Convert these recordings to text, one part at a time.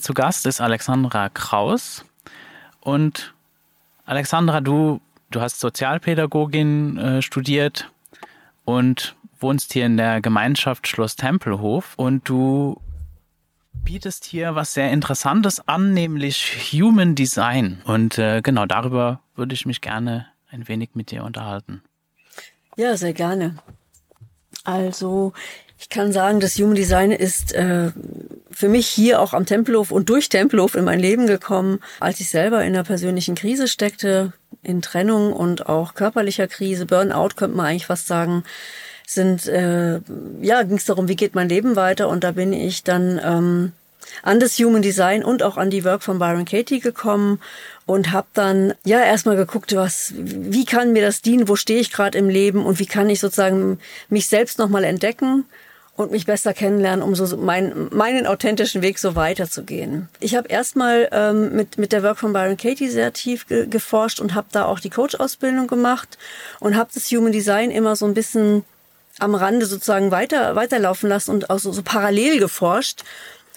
Mir zu Gast ist Alexandra Kraus. Und Alexandra, du du hast Sozialpädagogin äh, studiert und wohnst hier in der Gemeinschaft Schloss Tempelhof und du bietest hier was sehr Interessantes an, nämlich Human Design. Und äh, genau darüber würde ich mich gerne ein wenig mit dir unterhalten. Ja, sehr gerne. Also ich kann sagen, das Human Design ist äh, für mich hier auch am Tempelhof und durch Tempelhof in mein Leben gekommen, als ich selber in einer persönlichen Krise steckte, in Trennung und auch körperlicher Krise, Burnout könnte man eigentlich fast sagen, sind äh, ja ging es darum, wie geht mein Leben weiter? Und da bin ich dann ähm, an das Human Design und auch an die Work von Byron Katie gekommen und habe dann ja erstmal geguckt, was wie kann mir das dienen, wo stehe ich gerade im Leben? Und wie kann ich sozusagen mich selbst nochmal entdecken und mich besser kennenlernen, um so mein, meinen authentischen Weg so weiterzugehen. Ich habe erstmal ähm, mit, mit der Work von Byron Katie sehr tief ge geforscht und habe da auch die Coach-Ausbildung gemacht und habe das Human Design immer so ein bisschen am Rande sozusagen weiter weiterlaufen lassen und auch so, so parallel geforscht.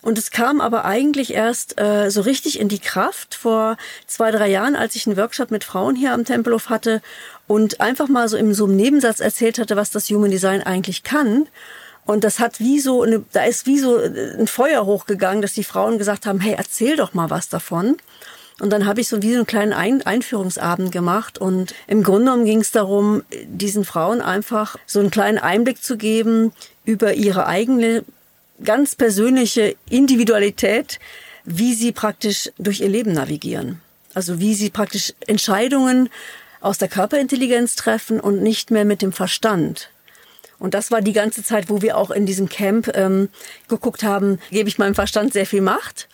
Und es kam aber eigentlich erst äh, so richtig in die Kraft vor zwei, drei Jahren, als ich einen Workshop mit Frauen hier am Tempelhof hatte und einfach mal so im so einem Nebensatz erzählt hatte, was das Human Design eigentlich kann. Und das hat wie so, eine, da ist wie so ein Feuer hochgegangen, dass die Frauen gesagt haben, hey, erzähl doch mal was davon. Und dann habe ich so wie so einen kleinen Ein Einführungsabend gemacht. Und im Grunde genommen ging es darum, diesen Frauen einfach so einen kleinen Einblick zu geben über ihre eigene ganz persönliche Individualität, wie sie praktisch durch ihr Leben navigieren. Also wie sie praktisch Entscheidungen aus der Körperintelligenz treffen und nicht mehr mit dem Verstand. Und das war die ganze Zeit, wo wir auch in diesem Camp ähm, geguckt haben, gebe ich meinem Verstand sehr viel Macht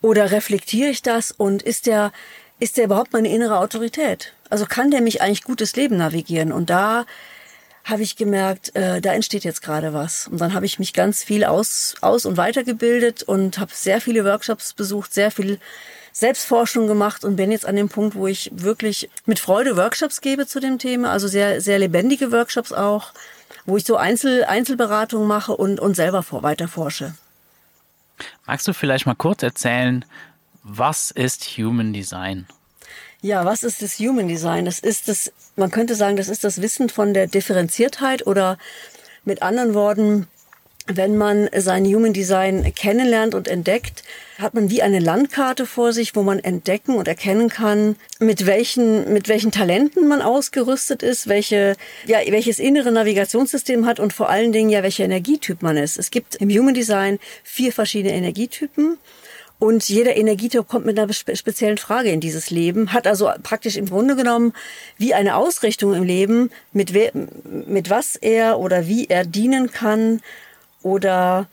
oder reflektiere ich das und ist der, ist der überhaupt meine innere Autorität? Also kann der mich eigentlich gutes Leben navigieren? Und da habe ich gemerkt, äh, da entsteht jetzt gerade was. Und dann habe ich mich ganz viel aus, aus und weitergebildet und habe sehr viele Workshops besucht, sehr viel Selbstforschung gemacht und bin jetzt an dem Punkt, wo ich wirklich mit Freude Workshops gebe zu dem Thema, also sehr, sehr lebendige Workshops auch wo ich so Einzel, Einzelberatung mache und, und selber vor, weiter forsche. Magst du vielleicht mal kurz erzählen, was ist Human Design? Ja, was ist das Human Design? Das ist das, man könnte sagen, das ist das Wissen von der Differenziertheit oder mit anderen Worten, wenn man sein Human Design kennenlernt und entdeckt, hat man wie eine Landkarte vor sich, wo man entdecken und erkennen kann, mit welchen, mit welchen Talenten man ausgerüstet ist, welche, ja, welches innere Navigationssystem hat und vor allen Dingen ja, welcher Energietyp man ist. Es gibt im Human Design vier verschiedene Energietypen. Und jeder Energietyp kommt mit einer speziellen Frage in dieses Leben, hat also praktisch im Grunde genommen wie eine Ausrichtung im Leben, mit, mit was er oder wie er dienen kann oder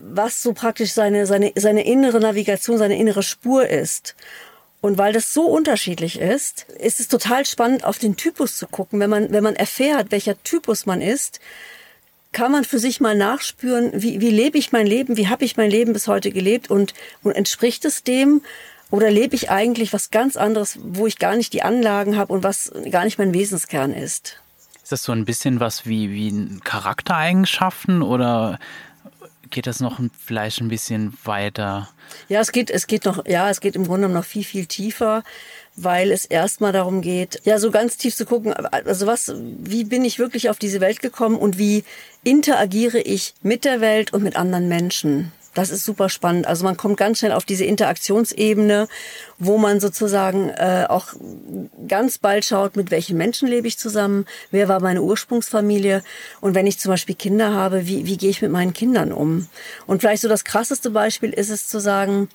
was so praktisch seine, seine, seine innere Navigation, seine innere Spur ist. Und weil das so unterschiedlich ist, ist es total spannend, auf den Typus zu gucken. Wenn man, wenn man erfährt, welcher Typus man ist, kann man für sich mal nachspüren, wie, wie lebe ich mein Leben, wie habe ich mein Leben bis heute gelebt und, und entspricht es dem? Oder lebe ich eigentlich was ganz anderes, wo ich gar nicht die Anlagen habe und was gar nicht mein Wesenskern ist? Ist das so ein bisschen was wie, wie Charaktereigenschaften oder geht das noch vielleicht ein bisschen weiter? Ja, es geht, es geht noch, ja, es geht im Grunde noch viel, viel tiefer, weil es erstmal darum geht, ja, so ganz tief zu gucken, also was, wie bin ich wirklich auf diese Welt gekommen und wie interagiere ich mit der Welt und mit anderen Menschen? Das ist super spannend. Also man kommt ganz schnell auf diese Interaktionsebene, wo man sozusagen äh, auch ganz bald schaut, mit welchen Menschen lebe ich zusammen, wer war meine Ursprungsfamilie und wenn ich zum Beispiel Kinder habe, wie, wie gehe ich mit meinen Kindern um? Und vielleicht so das krasseste Beispiel ist es zu sagen,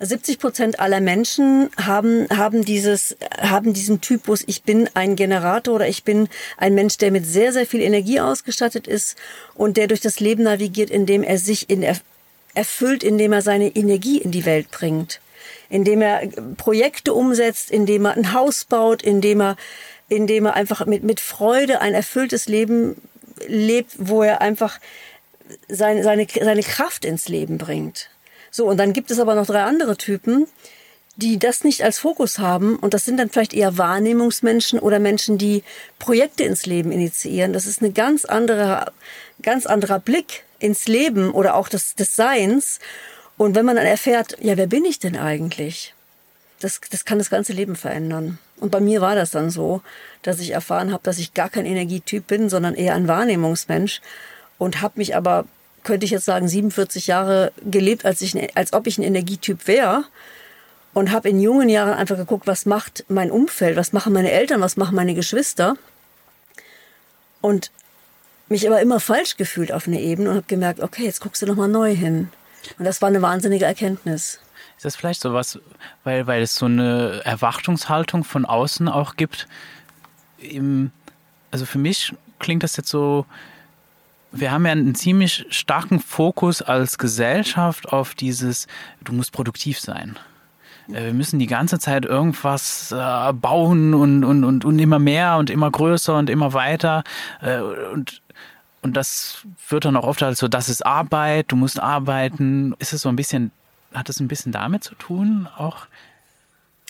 70 Prozent aller Menschen haben, haben dieses, haben diesen Typus, ich bin ein Generator oder ich bin ein Mensch, der mit sehr, sehr viel Energie ausgestattet ist und der durch das Leben navigiert, indem er sich in, erfüllt, indem er seine Energie in die Welt bringt, indem er Projekte umsetzt, indem er ein Haus baut, indem er, indem er einfach mit, mit Freude ein erfülltes Leben lebt, wo er einfach seine, seine, seine Kraft ins Leben bringt. So, und dann gibt es aber noch drei andere Typen, die das nicht als Fokus haben. Und das sind dann vielleicht eher Wahrnehmungsmenschen oder Menschen, die Projekte ins Leben initiieren. Das ist eine ganz andere, ganz anderer Blick ins Leben oder auch des, des Seins. Und wenn man dann erfährt, ja, wer bin ich denn eigentlich? Das, das kann das ganze Leben verändern. Und bei mir war das dann so, dass ich erfahren habe, dass ich gar kein Energietyp bin, sondern eher ein Wahrnehmungsmensch und habe mich aber könnte ich jetzt sagen, 47 Jahre gelebt, als, ich, als ob ich ein Energietyp wäre. Und habe in jungen Jahren einfach geguckt, was macht mein Umfeld, was machen meine Eltern, was machen meine Geschwister. Und mich aber immer falsch gefühlt auf einer Ebene und habe gemerkt, okay, jetzt guckst du noch mal neu hin. Und das war eine wahnsinnige Erkenntnis. Ist das vielleicht so was, weil, weil es so eine Erwartungshaltung von außen auch gibt? also für mich klingt das jetzt so, wir haben ja einen ziemlich starken Fokus als Gesellschaft auf dieses, du musst produktiv sein. Äh, wir müssen die ganze Zeit irgendwas äh, bauen und, und, und, und immer mehr und immer größer und immer weiter. Äh, und, und das wird dann auch oft als so, das ist Arbeit, du musst arbeiten. Ist es so ein bisschen, hat es ein bisschen damit zu tun, auch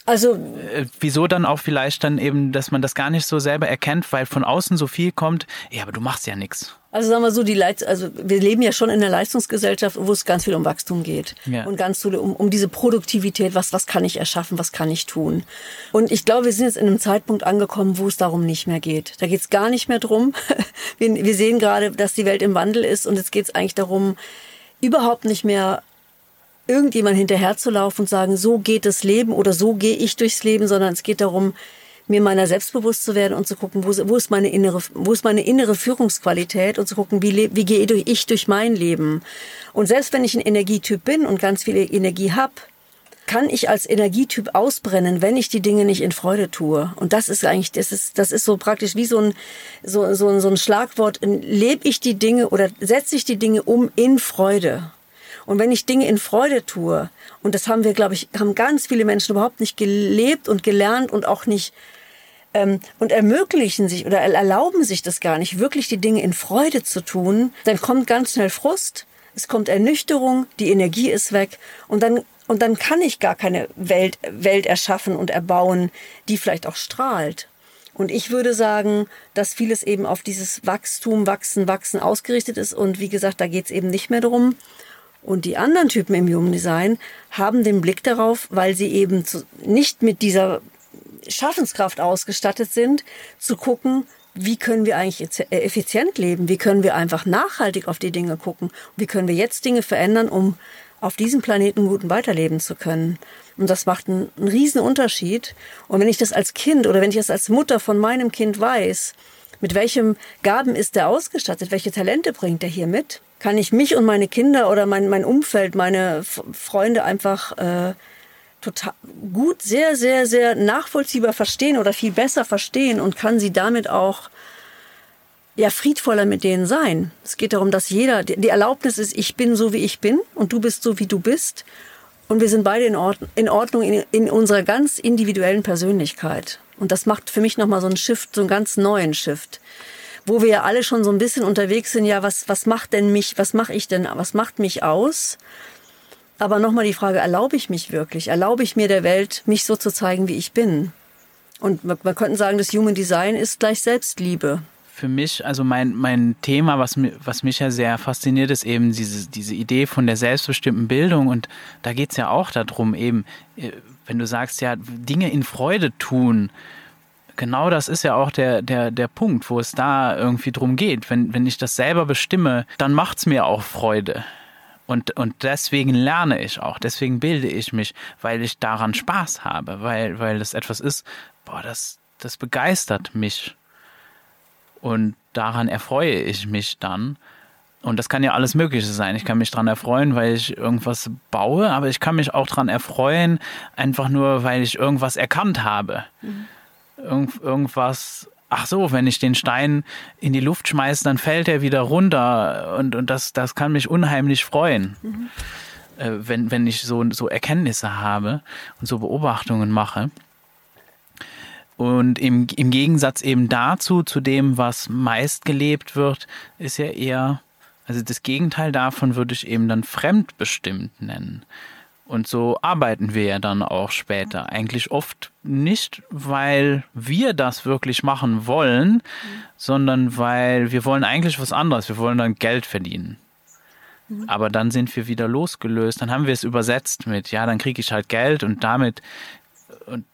also äh, wieso dann auch vielleicht dann eben, dass man das gar nicht so selber erkennt, weil von außen so viel kommt. Ja, aber du machst ja nichts. Also sagen wir so, die Leit also wir leben ja schon in einer Leistungsgesellschaft, wo es ganz viel um Wachstum geht ja. und ganz viel um, um diese Produktivität. Was was kann ich erschaffen? Was kann ich tun? Und ich glaube, wir sind jetzt in einem Zeitpunkt angekommen, wo es darum nicht mehr geht. Da geht es gar nicht mehr drum. wir, wir sehen gerade, dass die Welt im Wandel ist und jetzt geht es eigentlich darum, überhaupt nicht mehr irgendjemand hinterherzulaufen und sagen, so geht das Leben oder so gehe ich durchs Leben, sondern es geht darum, mir meiner selbstbewusst zu werden und zu gucken, wo, wo ist meine innere, wo ist meine innere Führungsqualität und zu gucken, wie, wie gehe ich durch mein Leben. Und selbst wenn ich ein Energietyp bin und ganz viel Energie habe, kann ich als Energietyp ausbrennen, wenn ich die Dinge nicht in Freude tue. Und das ist eigentlich, das ist, das ist so praktisch wie so ein, so, so, so ein Schlagwort. Lebe ich die Dinge oder setze ich die Dinge um in Freude? Und wenn ich Dinge in Freude tue, und das haben wir, glaube ich, haben ganz viele Menschen überhaupt nicht gelebt und gelernt und auch nicht ähm, und ermöglichen sich oder erlauben sich das gar nicht, wirklich die Dinge in Freude zu tun, dann kommt ganz schnell Frust, es kommt Ernüchterung, die Energie ist weg und dann und dann kann ich gar keine Welt, Welt erschaffen und erbauen, die vielleicht auch strahlt. Und ich würde sagen, dass vieles eben auf dieses Wachstum, Wachsen, Wachsen ausgerichtet ist. Und wie gesagt, da geht es eben nicht mehr darum, und die anderen Typen im Human Design haben den Blick darauf, weil sie eben zu, nicht mit dieser Schaffenskraft ausgestattet sind, zu gucken, wie können wir eigentlich äh, effizient leben? Wie können wir einfach nachhaltig auf die Dinge gucken? Wie können wir jetzt Dinge verändern, um auf diesem Planeten guten weiterleben zu können? Und das macht einen, riesen Unterschied. Und wenn ich das als Kind oder wenn ich das als Mutter von meinem Kind weiß, mit welchem Gaben ist er ausgestattet? Welche Talente bringt er hier mit? Kann ich mich und meine Kinder oder mein, mein Umfeld, meine Freunde einfach äh, total gut, sehr, sehr, sehr nachvollziehbar verstehen oder viel besser verstehen und kann sie damit auch ja friedvoller mit denen sein. Es geht darum, dass jeder die Erlaubnis ist, ich bin so wie ich bin und du bist so wie du bist und wir sind beide in, Ord in Ordnung in, in unserer ganz individuellen Persönlichkeit. Und das macht für mich nochmal so einen Shift, so einen ganz neuen Shift wo wir ja alle schon so ein bisschen unterwegs sind, ja, was, was macht denn mich, was mache ich denn, was macht mich aus? Aber nochmal die Frage, erlaube ich mich wirklich? Erlaube ich mir der Welt, mich so zu zeigen, wie ich bin? Und man, man könnte sagen, das Human Design ist gleich Selbstliebe. Für mich, also mein, mein Thema, was, was mich ja sehr fasziniert, ist eben diese, diese Idee von der selbstbestimmten Bildung. Und da geht es ja auch darum, eben, äh, wenn du sagst, ja, Dinge in Freude tun, genau das ist ja auch der, der, der Punkt, wo es da irgendwie drum geht. Wenn, wenn ich das selber bestimme, dann macht es mir auch Freude. Und, und deswegen lerne ich auch, deswegen bilde ich mich, weil ich daran Spaß habe, weil, weil das etwas ist, boah, das, das begeistert mich. Und daran erfreue ich mich dann. Und das kann ja alles Mögliche sein. Ich kann mich daran erfreuen, weil ich irgendwas baue, aber ich kann mich auch daran erfreuen, einfach nur, weil ich irgendwas erkannt habe. Mhm. Irgend, irgendwas, ach so, wenn ich den Stein in die Luft schmeiße, dann fällt er wieder runter. Und, und das, das kann mich unheimlich freuen. Mhm. Äh, wenn, wenn ich so, so Erkenntnisse habe und so Beobachtungen mache. Und im, im Gegensatz eben dazu, zu dem, was meist gelebt wird, ist ja eher also das Gegenteil davon würde ich eben dann fremdbestimmt nennen. Und so arbeiten wir ja dann auch später. Eigentlich oft nicht, weil wir das wirklich machen wollen, mhm. sondern weil wir wollen eigentlich was anderes. Wir wollen dann Geld verdienen. Mhm. Aber dann sind wir wieder losgelöst. Dann haben wir es übersetzt mit, ja, dann kriege ich halt Geld und damit und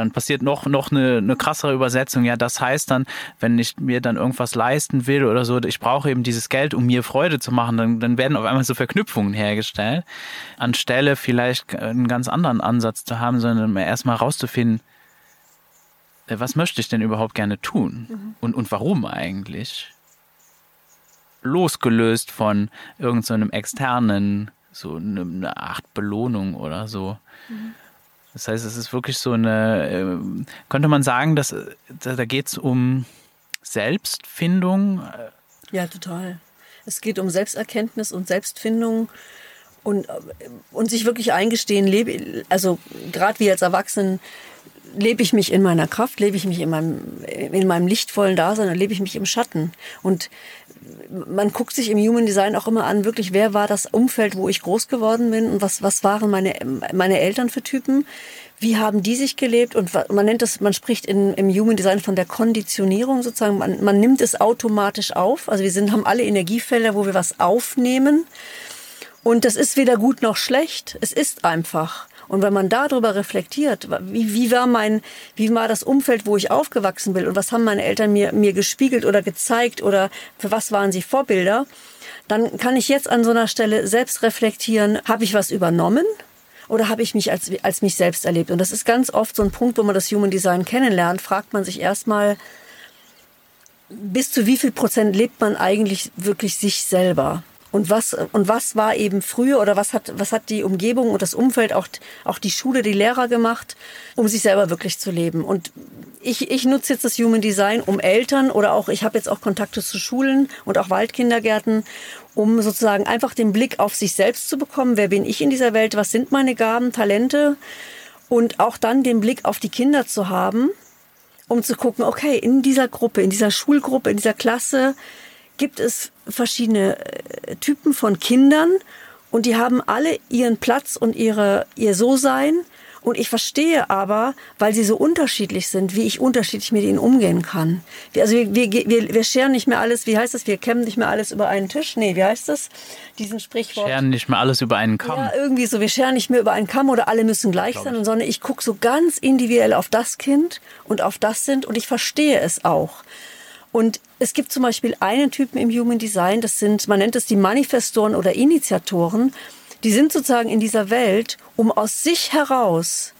dann passiert noch, noch eine, eine krassere Übersetzung. Ja, das heißt dann, wenn ich mir dann irgendwas leisten will oder so, ich brauche eben dieses Geld, um mir Freude zu machen, dann, dann werden auf einmal so Verknüpfungen hergestellt, anstelle vielleicht einen ganz anderen Ansatz zu haben, sondern erstmal rauszufinden, äh, was möchte ich denn überhaupt gerne tun mhm. und, und warum eigentlich? Losgelöst von irgendeinem so externen, so eine Art Belohnung oder so. Mhm. Das heißt, es ist wirklich so eine, äh, könnte man sagen, dass da geht es um Selbstfindung? Ja, total. Es geht um Selbsterkenntnis und Selbstfindung und, und sich wirklich eingestehen, lebe, also gerade wie als Erwachsenen, lebe ich mich in meiner Kraft, lebe ich mich in meinem, in meinem lichtvollen Dasein oder lebe ich mich im Schatten. Und man guckt sich im Human Design auch immer an, wirklich, wer war das Umfeld, wo ich groß geworden bin und was, was waren meine, meine Eltern für Typen? Wie haben die sich gelebt? Und man nennt das, man spricht in, im Human Design von der Konditionierung sozusagen. Man, man nimmt es automatisch auf. Also wir sind, haben alle Energiefelder, wo wir was aufnehmen. Und das ist weder gut noch schlecht. Es ist einfach. Und wenn man darüber reflektiert, wie, wie war mein, wie war das Umfeld, wo ich aufgewachsen bin und was haben meine Eltern mir, mir gespiegelt oder gezeigt oder für was waren sie Vorbilder, dann kann ich jetzt an so einer Stelle selbst reflektieren, habe ich was übernommen? Oder habe ich mich als, als mich selbst erlebt? Und das ist ganz oft so ein Punkt, wo man das Human Design kennenlernt, fragt man sich erstmal, bis zu wie viel Prozent lebt man eigentlich wirklich sich selber? Und was, und was war eben früher oder was hat, was hat die Umgebung und das Umfeld, auch, auch die Schule, die Lehrer gemacht, um sich selber wirklich zu leben? Und ich, ich nutze jetzt das Human Design, um Eltern oder auch, ich habe jetzt auch Kontakte zu Schulen und auch Waldkindergärten, um sozusagen einfach den Blick auf sich selbst zu bekommen. Wer bin ich in dieser Welt? Was sind meine Gaben, Talente? Und auch dann den Blick auf die Kinder zu haben, um zu gucken, okay, in dieser Gruppe, in dieser Schulgruppe, in dieser Klasse, gibt es verschiedene äh, Typen von Kindern und die haben alle ihren Platz und ihre, ihr So-Sein. Und ich verstehe aber, weil sie so unterschiedlich sind, wie ich unterschiedlich mit ihnen umgehen kann. Also wir, wir, wir, wir scheren nicht mehr alles, wie heißt das, wir kämmen nicht mehr alles über einen Tisch. Nee, wie heißt das? Diesen Sprichwort. Scheren nicht mehr alles über einen Kamm. Ja, irgendwie so, wir scheren nicht mehr über einen Kamm oder alle müssen gleich sein, sondern ich gucke so ganz individuell auf das Kind und auf das sind und ich verstehe es auch. Und es gibt zum Beispiel einen Typen im Human Design, das sind, man nennt es die Manifestoren oder Initiatoren. Die sind sozusagen in dieser Welt, um aus sich heraus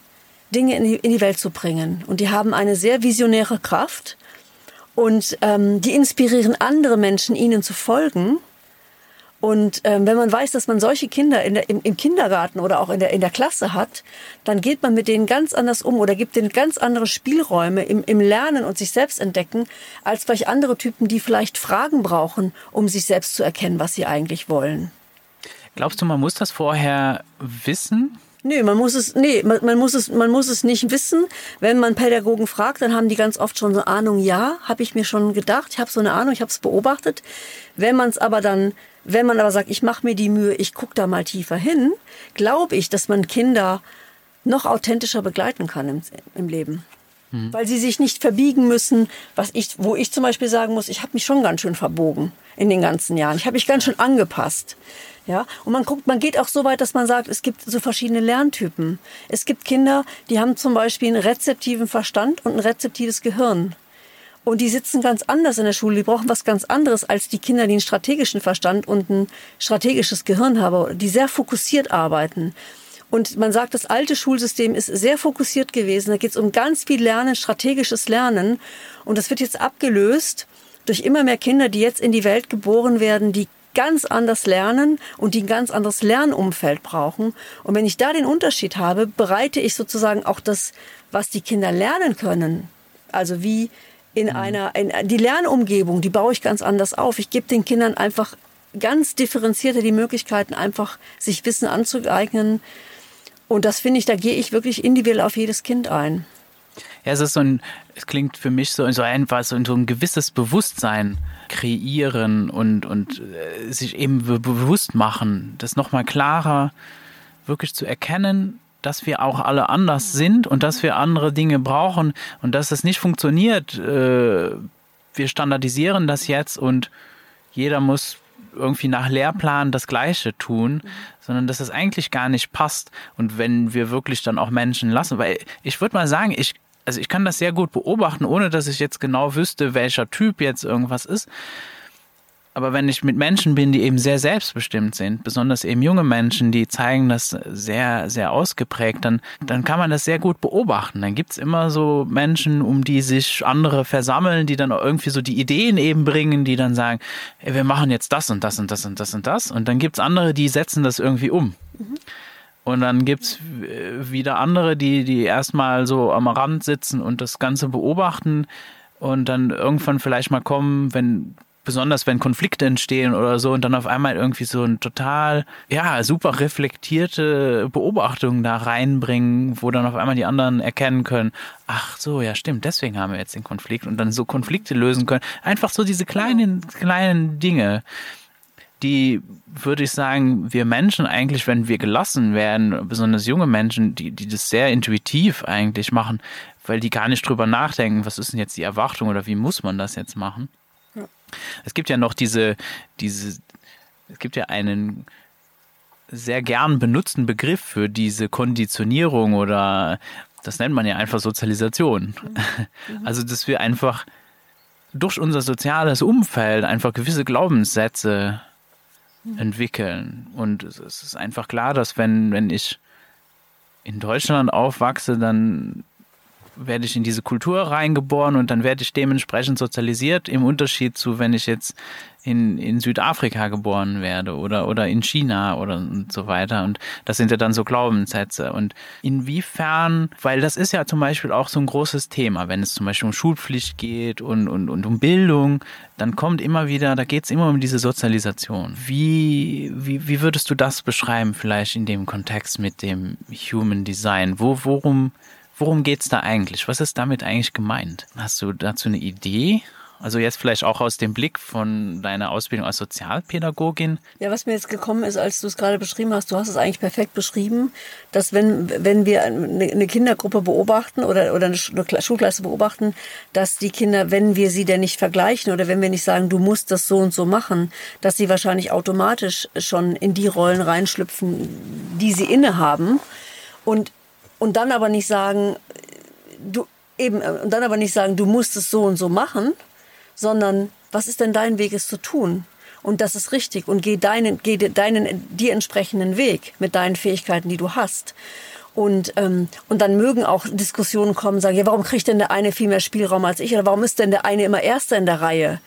Dinge in die, in die Welt zu bringen. Und die haben eine sehr visionäre Kraft und ähm, die inspirieren andere Menschen, ihnen zu folgen. Und ähm, wenn man weiß, dass man solche Kinder in der, im, im, Kindergarten oder auch in der, in der Klasse hat, dann geht man mit denen ganz anders um oder gibt denen ganz andere Spielräume im, im Lernen und sich selbst entdecken, als vielleicht andere Typen, die vielleicht Fragen brauchen, um sich selbst zu erkennen, was sie eigentlich wollen. Glaubst du, man muss das vorher wissen? Nee, man muss es, nee, man, man, muss es, man muss es nicht wissen. Wenn man Pädagogen fragt, dann haben die ganz oft schon so Ahnung, ja, habe ich mir schon gedacht, ich habe so eine Ahnung, ich habe es beobachtet. Wenn man es aber dann wenn man aber sagt, ich mache mir die Mühe, ich gucke da mal tiefer hin, glaube ich, dass man Kinder noch authentischer begleiten kann im, im Leben. Mhm. Weil sie sich nicht verbiegen müssen, was ich, wo ich zum Beispiel sagen muss, ich habe mich schon ganz schön verbogen in den ganzen Jahren. Ich habe mich ganz schön angepasst. Ja, und man guckt, man geht auch so weit, dass man sagt, es gibt so verschiedene Lerntypen. Es gibt Kinder, die haben zum Beispiel einen rezeptiven Verstand und ein rezeptives Gehirn. Und die sitzen ganz anders in der Schule. Die brauchen was ganz anderes als die Kinder, die einen strategischen Verstand und ein strategisches Gehirn haben, die sehr fokussiert arbeiten. Und man sagt, das alte Schulsystem ist sehr fokussiert gewesen. Da geht es um ganz viel Lernen, strategisches Lernen. Und das wird jetzt abgelöst durch immer mehr Kinder, die jetzt in die Welt geboren werden, die ganz anders lernen und die ein ganz anderes Lernumfeld brauchen. Und wenn ich da den Unterschied habe, bereite ich sozusagen auch das, was die Kinder lernen können. Also wie in mhm. einer, in, die Lernumgebung, die baue ich ganz anders auf. Ich gebe den Kindern einfach ganz differenzierte die Möglichkeiten, einfach sich Wissen anzueignen. Und das finde ich, da gehe ich wirklich individuell auf jedes Kind ein. Ja, es ist so ein, es klingt für mich so, so einfach so, so ein gewisses Bewusstsein kreieren und, und äh, sich eben bewusst machen, das nochmal klarer wirklich zu erkennen, dass wir auch alle anders sind und dass wir andere Dinge brauchen und dass es nicht funktioniert. Äh, wir standardisieren das jetzt und jeder muss irgendwie nach Lehrplan das Gleiche tun, sondern dass es eigentlich gar nicht passt. Und wenn wir wirklich dann auch Menschen lassen, weil ich würde mal sagen, ich also ich kann das sehr gut beobachten, ohne dass ich jetzt genau wüsste, welcher Typ jetzt irgendwas ist. Aber wenn ich mit Menschen bin, die eben sehr selbstbestimmt sind, besonders eben junge Menschen, die zeigen das sehr, sehr ausgeprägt, dann, dann kann man das sehr gut beobachten. Dann gibt's immer so Menschen, um die sich andere versammeln, die dann irgendwie so die Ideen eben bringen, die dann sagen, ey, wir machen jetzt das und das und das und das und das. Und dann gibt's andere, die setzen das irgendwie um. Mhm. Und dann gibt's wieder andere, die, die erstmal so am Rand sitzen und das Ganze beobachten und dann irgendwann vielleicht mal kommen, wenn besonders wenn Konflikte entstehen oder so und dann auf einmal irgendwie so ein total, ja, super reflektierte Beobachtung da reinbringen, wo dann auf einmal die anderen erkennen können, ach so, ja stimmt, deswegen haben wir jetzt den Konflikt und dann so Konflikte lösen können. Einfach so diese kleinen, kleinen Dinge die, würde ich sagen, wir Menschen eigentlich, wenn wir gelassen werden, besonders junge Menschen, die, die das sehr intuitiv eigentlich machen, weil die gar nicht drüber nachdenken, was ist denn jetzt die Erwartung oder wie muss man das jetzt machen. Ja. Es gibt ja noch diese, diese, es gibt ja einen sehr gern benutzten Begriff für diese Konditionierung oder das nennt man ja einfach Sozialisation. Mhm. Also, dass wir einfach durch unser soziales Umfeld einfach gewisse Glaubenssätze entwickeln. Und es ist einfach klar, dass wenn, wenn ich in Deutschland aufwachse, dann werde ich in diese Kultur reingeboren und dann werde ich dementsprechend sozialisiert, im Unterschied zu, wenn ich jetzt in, in Südafrika geboren werde oder, oder in China oder und so weiter. Und das sind ja dann so Glaubenssätze. Und inwiefern, weil das ist ja zum Beispiel auch so ein großes Thema, wenn es zum Beispiel um Schulpflicht geht und, und, und um Bildung, dann kommt immer wieder, da geht es immer um diese Sozialisation. Wie, wie, wie würdest du das beschreiben, vielleicht in dem Kontext mit dem Human Design? Wo, worum Worum geht es da eigentlich? Was ist damit eigentlich gemeint? Hast du dazu eine Idee? Also jetzt vielleicht auch aus dem Blick von deiner Ausbildung als Sozialpädagogin. Ja, was mir jetzt gekommen ist, als du es gerade beschrieben hast, du hast es eigentlich perfekt beschrieben, dass wenn, wenn wir eine Kindergruppe beobachten oder, oder eine Schulklasse beobachten, dass die Kinder, wenn wir sie denn nicht vergleichen oder wenn wir nicht sagen, du musst das so und so machen, dass sie wahrscheinlich automatisch schon in die Rollen reinschlüpfen, die sie innehaben. Und und dann aber nicht sagen, du eben, äh, und dann aber nicht sagen, du musst es so und so machen, sondern was ist denn dein Weg, es zu tun? Und das ist richtig und geh deinen, geh deinen, dir entsprechenden Weg mit deinen Fähigkeiten, die du hast. Und, ähm, und dann mögen auch Diskussionen kommen, sagen, ja, warum kriegt denn der eine viel mehr Spielraum als ich? Oder warum ist denn der eine immer Erster in der Reihe?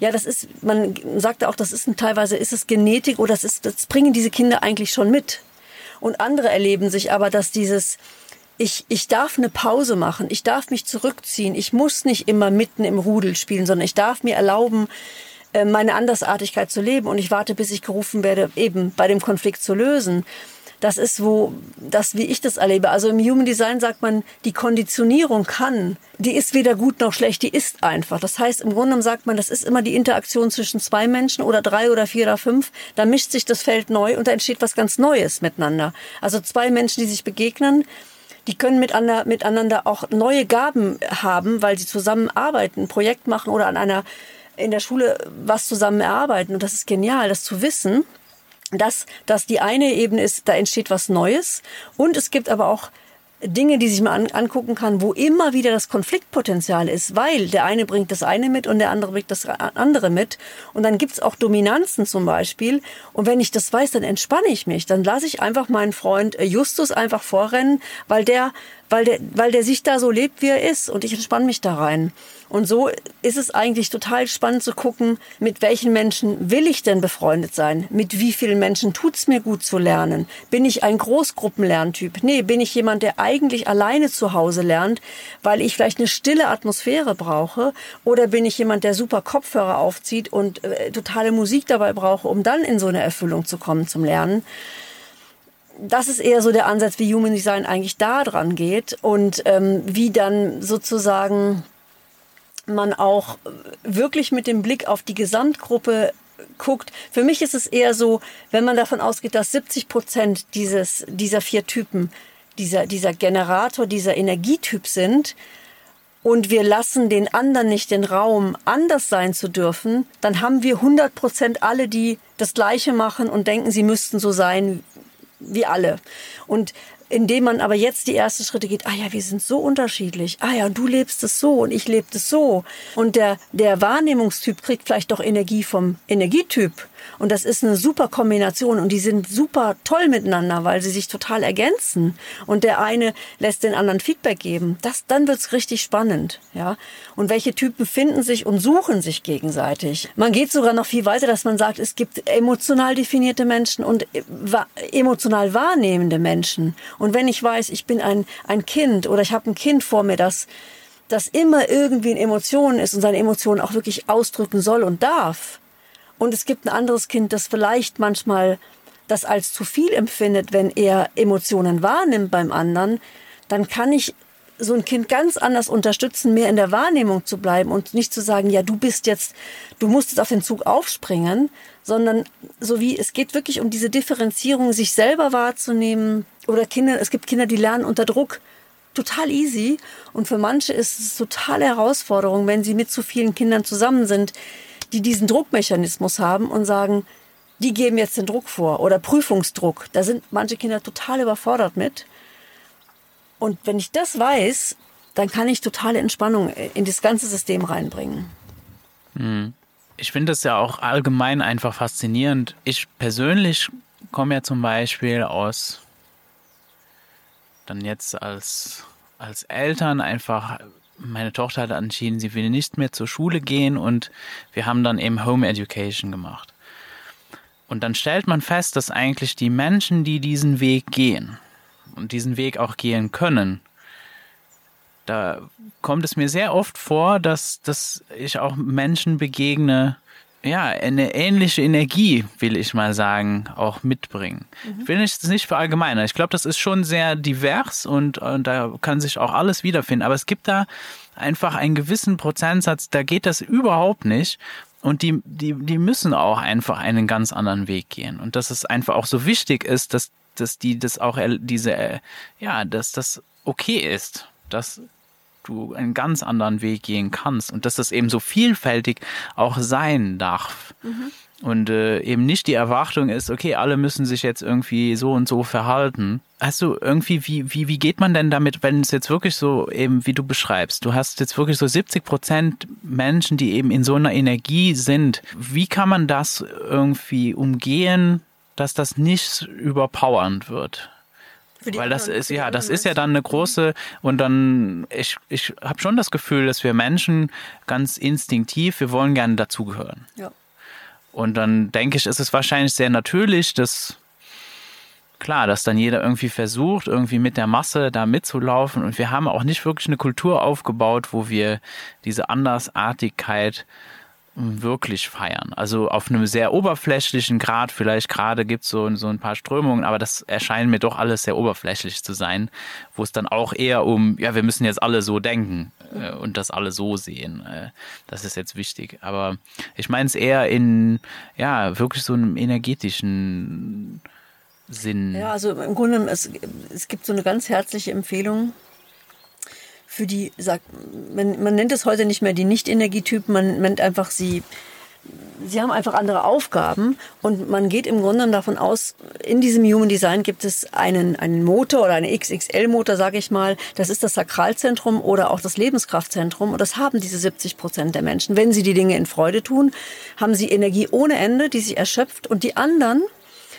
Ja, das ist, man sagt auch, das ist ein, teilweise ist es Genetik oder das ist, das bringen diese Kinder eigentlich schon mit. Und andere erleben sich aber, dass dieses, ich, ich darf eine Pause machen, ich darf mich zurückziehen, ich muss nicht immer mitten im Rudel spielen, sondern ich darf mir erlauben, äh, meine Andersartigkeit zu leben und ich warte, bis ich gerufen werde, eben bei dem Konflikt zu lösen. Das ist wo, das, wie ich das erlebe. Also im Human Design sagt man, die Konditionierung kann, die ist weder gut noch schlecht, die ist einfach. Das heißt, im Grunde sagt man, das ist immer die Interaktion zwischen zwei Menschen oder drei oder vier oder fünf. Da mischt sich das Feld neu und da entsteht was ganz Neues miteinander. Also zwei Menschen, die sich begegnen, die können miteinander, auch neue Gaben haben, weil sie zusammen arbeiten, ein Projekt machen oder an einer in der Schule was zusammen erarbeiten. Und das ist genial, das zu wissen dass, dass die eine Ebene ist, da entsteht was Neues und es gibt aber auch Dinge, die sich mal an, angucken kann, wo immer wieder das Konfliktpotenzial ist, weil der eine bringt das eine mit und der andere bringt das andere mit. Und dann gibt's auch Dominanzen zum Beispiel. Und wenn ich das weiß, dann entspanne ich mich. Dann lasse ich einfach meinen Freund äh, Justus einfach vorrennen, weil der weil der, weil der sich da so lebt, wie er ist und ich entspanne mich da rein. Und so ist es eigentlich total spannend zu gucken, mit welchen Menschen will ich denn befreundet sein? Mit wie vielen Menschen tut's mir gut zu lernen? Bin ich ein Großgruppenlerntyp? Nee, bin ich jemand, der eigentlich alleine zu Hause lernt, weil ich vielleicht eine stille Atmosphäre brauche? Oder bin ich jemand, der super Kopfhörer aufzieht und äh, totale Musik dabei brauche, um dann in so eine Erfüllung zu kommen zum Lernen? das ist eher so der Ansatz, wie Human Design eigentlich da dran geht und ähm, wie dann sozusagen man auch wirklich mit dem Blick auf die Gesamtgruppe guckt. Für mich ist es eher so, wenn man davon ausgeht, dass 70 Prozent dieses, dieser vier Typen, dieser, dieser Generator, dieser Energietyp sind, und wir lassen den anderen nicht den Raum, anders sein zu dürfen, dann haben wir 100 Prozent alle, die das Gleiche machen und denken, sie müssten so sein wie alle. Und indem man aber jetzt die ersten Schritte geht, ah ja, wir sind so unterschiedlich. Ah ja, du lebst es so und ich lebe es so. Und der, der Wahrnehmungstyp kriegt vielleicht doch Energie vom Energietyp. Und das ist eine super Kombination und die sind super toll miteinander, weil sie sich total ergänzen. Und der eine lässt den anderen Feedback geben. Das, dann wird's richtig spannend, ja. Und welche Typen finden sich und suchen sich gegenseitig. Man geht sogar noch viel weiter, dass man sagt, es gibt emotional definierte Menschen und emotional wahrnehmende Menschen. Und wenn ich weiß, ich bin ein, ein Kind oder ich habe ein Kind vor mir, das das immer irgendwie in Emotionen ist und seine Emotionen auch wirklich ausdrücken soll und darf, und es gibt ein anderes Kind, das vielleicht manchmal das als zu viel empfindet, wenn er Emotionen wahrnimmt beim anderen, dann kann ich so ein Kind ganz anders unterstützen, mehr in der Wahrnehmung zu bleiben und nicht zu sagen, ja, du bist jetzt, du musst jetzt auf den Zug aufspringen, sondern so wie es geht wirklich um diese Differenzierung, sich selber wahrzunehmen. Oder Kinder, es gibt Kinder, die lernen unter Druck total easy. Und für manche ist es totale Herausforderung, wenn sie mit zu vielen Kindern zusammen sind, die diesen Druckmechanismus haben und sagen, die geben jetzt den Druck vor oder Prüfungsdruck. Da sind manche Kinder total überfordert mit. Und wenn ich das weiß, dann kann ich totale Entspannung in das ganze System reinbringen. Hm. Ich finde das ja auch allgemein einfach faszinierend. Ich persönlich komme ja zum Beispiel aus, dann jetzt als, als Eltern einfach meine Tochter hat entschieden, sie will nicht mehr zur Schule gehen und wir haben dann eben Home Education gemacht. Und dann stellt man fest, dass eigentlich die Menschen, die diesen Weg gehen und diesen Weg auch gehen können, da kommt es mir sehr oft vor, dass, dass ich auch Menschen begegne, ja, eine ähnliche Energie, will ich mal sagen, auch mitbringen. Mhm. Ich will es nicht verallgemeinern. Ich glaube, das ist schon sehr divers und, und da kann sich auch alles wiederfinden. Aber es gibt da einfach einen gewissen Prozentsatz, da geht das überhaupt nicht. Und die, die, die müssen auch einfach einen ganz anderen Weg gehen. Und dass es einfach auch so wichtig ist, dass, dass die das auch, diese, ja, dass das okay ist. Dass du einen ganz anderen Weg gehen kannst und dass das eben so vielfältig auch sein darf. Mhm. Und äh, eben nicht die Erwartung ist, okay, alle müssen sich jetzt irgendwie so und so verhalten. Hast du irgendwie, wie, wie, wie geht man denn damit, wenn es jetzt wirklich so eben, wie du beschreibst, du hast jetzt wirklich so 70 Prozent Menschen, die eben in so einer Energie sind. Wie kann man das irgendwie umgehen, dass das nicht überpowernd wird? Weil das ist ja, das ist ja dann eine große und dann ich ich habe schon das Gefühl, dass wir Menschen ganz instinktiv, wir wollen gerne dazugehören. Ja. Und dann denke ich, ist es wahrscheinlich sehr natürlich, dass klar, dass dann jeder irgendwie versucht, irgendwie mit der Masse da mitzulaufen und wir haben auch nicht wirklich eine Kultur aufgebaut, wo wir diese Andersartigkeit wirklich feiern. Also auf einem sehr oberflächlichen Grad, vielleicht gerade gibt es so, so ein paar Strömungen, aber das erscheint mir doch alles sehr oberflächlich zu sein, wo es dann auch eher um, ja, wir müssen jetzt alle so denken äh, und das alle so sehen. Äh, das ist jetzt wichtig. Aber ich meine es eher in, ja, wirklich so einem energetischen Sinn. Ja, also im Grunde, es, es gibt so eine ganz herzliche Empfehlung für die, man, man nennt es heute nicht mehr die Nicht-Energietypen, man nennt einfach sie, sie haben einfach andere Aufgaben und man geht im Grunde davon aus, in diesem Human Design gibt es einen, einen Motor oder einen XXL-Motor, sage ich mal, das ist das Sakralzentrum oder auch das Lebenskraftzentrum und das haben diese 70 Prozent der Menschen. Wenn sie die Dinge in Freude tun, haben sie Energie ohne Ende, die sich erschöpft und die anderen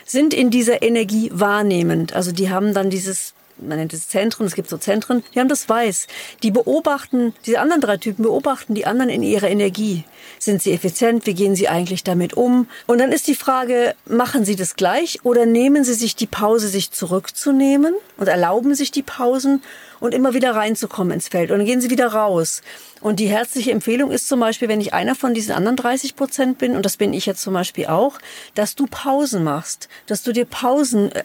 sind in dieser Energie wahrnehmend. Also die haben dann dieses man nennt es Zentren, es gibt so Zentren, die haben das weiß. Die beobachten, diese anderen drei Typen beobachten die anderen in ihrer Energie. Sind sie effizient? Wie gehen sie eigentlich damit um? Und dann ist die Frage, machen sie das gleich oder nehmen sie sich die Pause, sich zurückzunehmen und erlauben sich die Pausen und immer wieder reinzukommen ins Feld. Und dann gehen sie wieder raus. Und die herzliche Empfehlung ist zum Beispiel, wenn ich einer von diesen anderen 30 Prozent bin, und das bin ich jetzt zum Beispiel auch, dass du Pausen machst, dass du dir Pausen äh,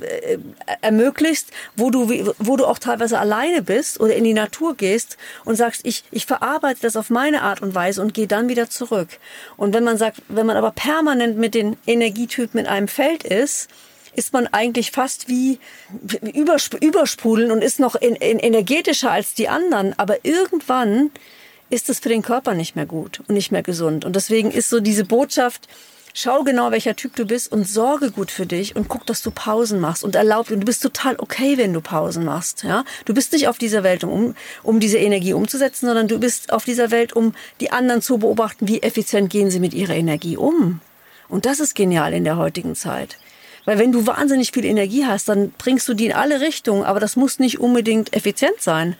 äh, ermöglicht, wo du, wo du auch teilweise alleine bist oder in die Natur gehst und sagst, ich, ich verarbeite das auf meine Art und Weise und gehe dann wieder zurück. Und wenn man sagt, wenn man aber permanent mit den Energietypen in einem Feld ist, ist man eigentlich fast wie übersp übersprudeln und ist noch in, in energetischer als die anderen. Aber irgendwann ist es für den Körper nicht mehr gut und nicht mehr gesund. Und deswegen ist so diese Botschaft, schau genau, welcher Typ du bist und sorge gut für dich und guck, dass du Pausen machst und erlaub, und du bist total okay, wenn du Pausen machst, ja. Du bist nicht auf dieser Welt, um, um diese Energie umzusetzen, sondern du bist auf dieser Welt, um die anderen zu beobachten, wie effizient gehen sie mit ihrer Energie um. Und das ist genial in der heutigen Zeit. Weil wenn du wahnsinnig viel Energie hast, dann bringst du die in alle Richtungen, aber das muss nicht unbedingt effizient sein.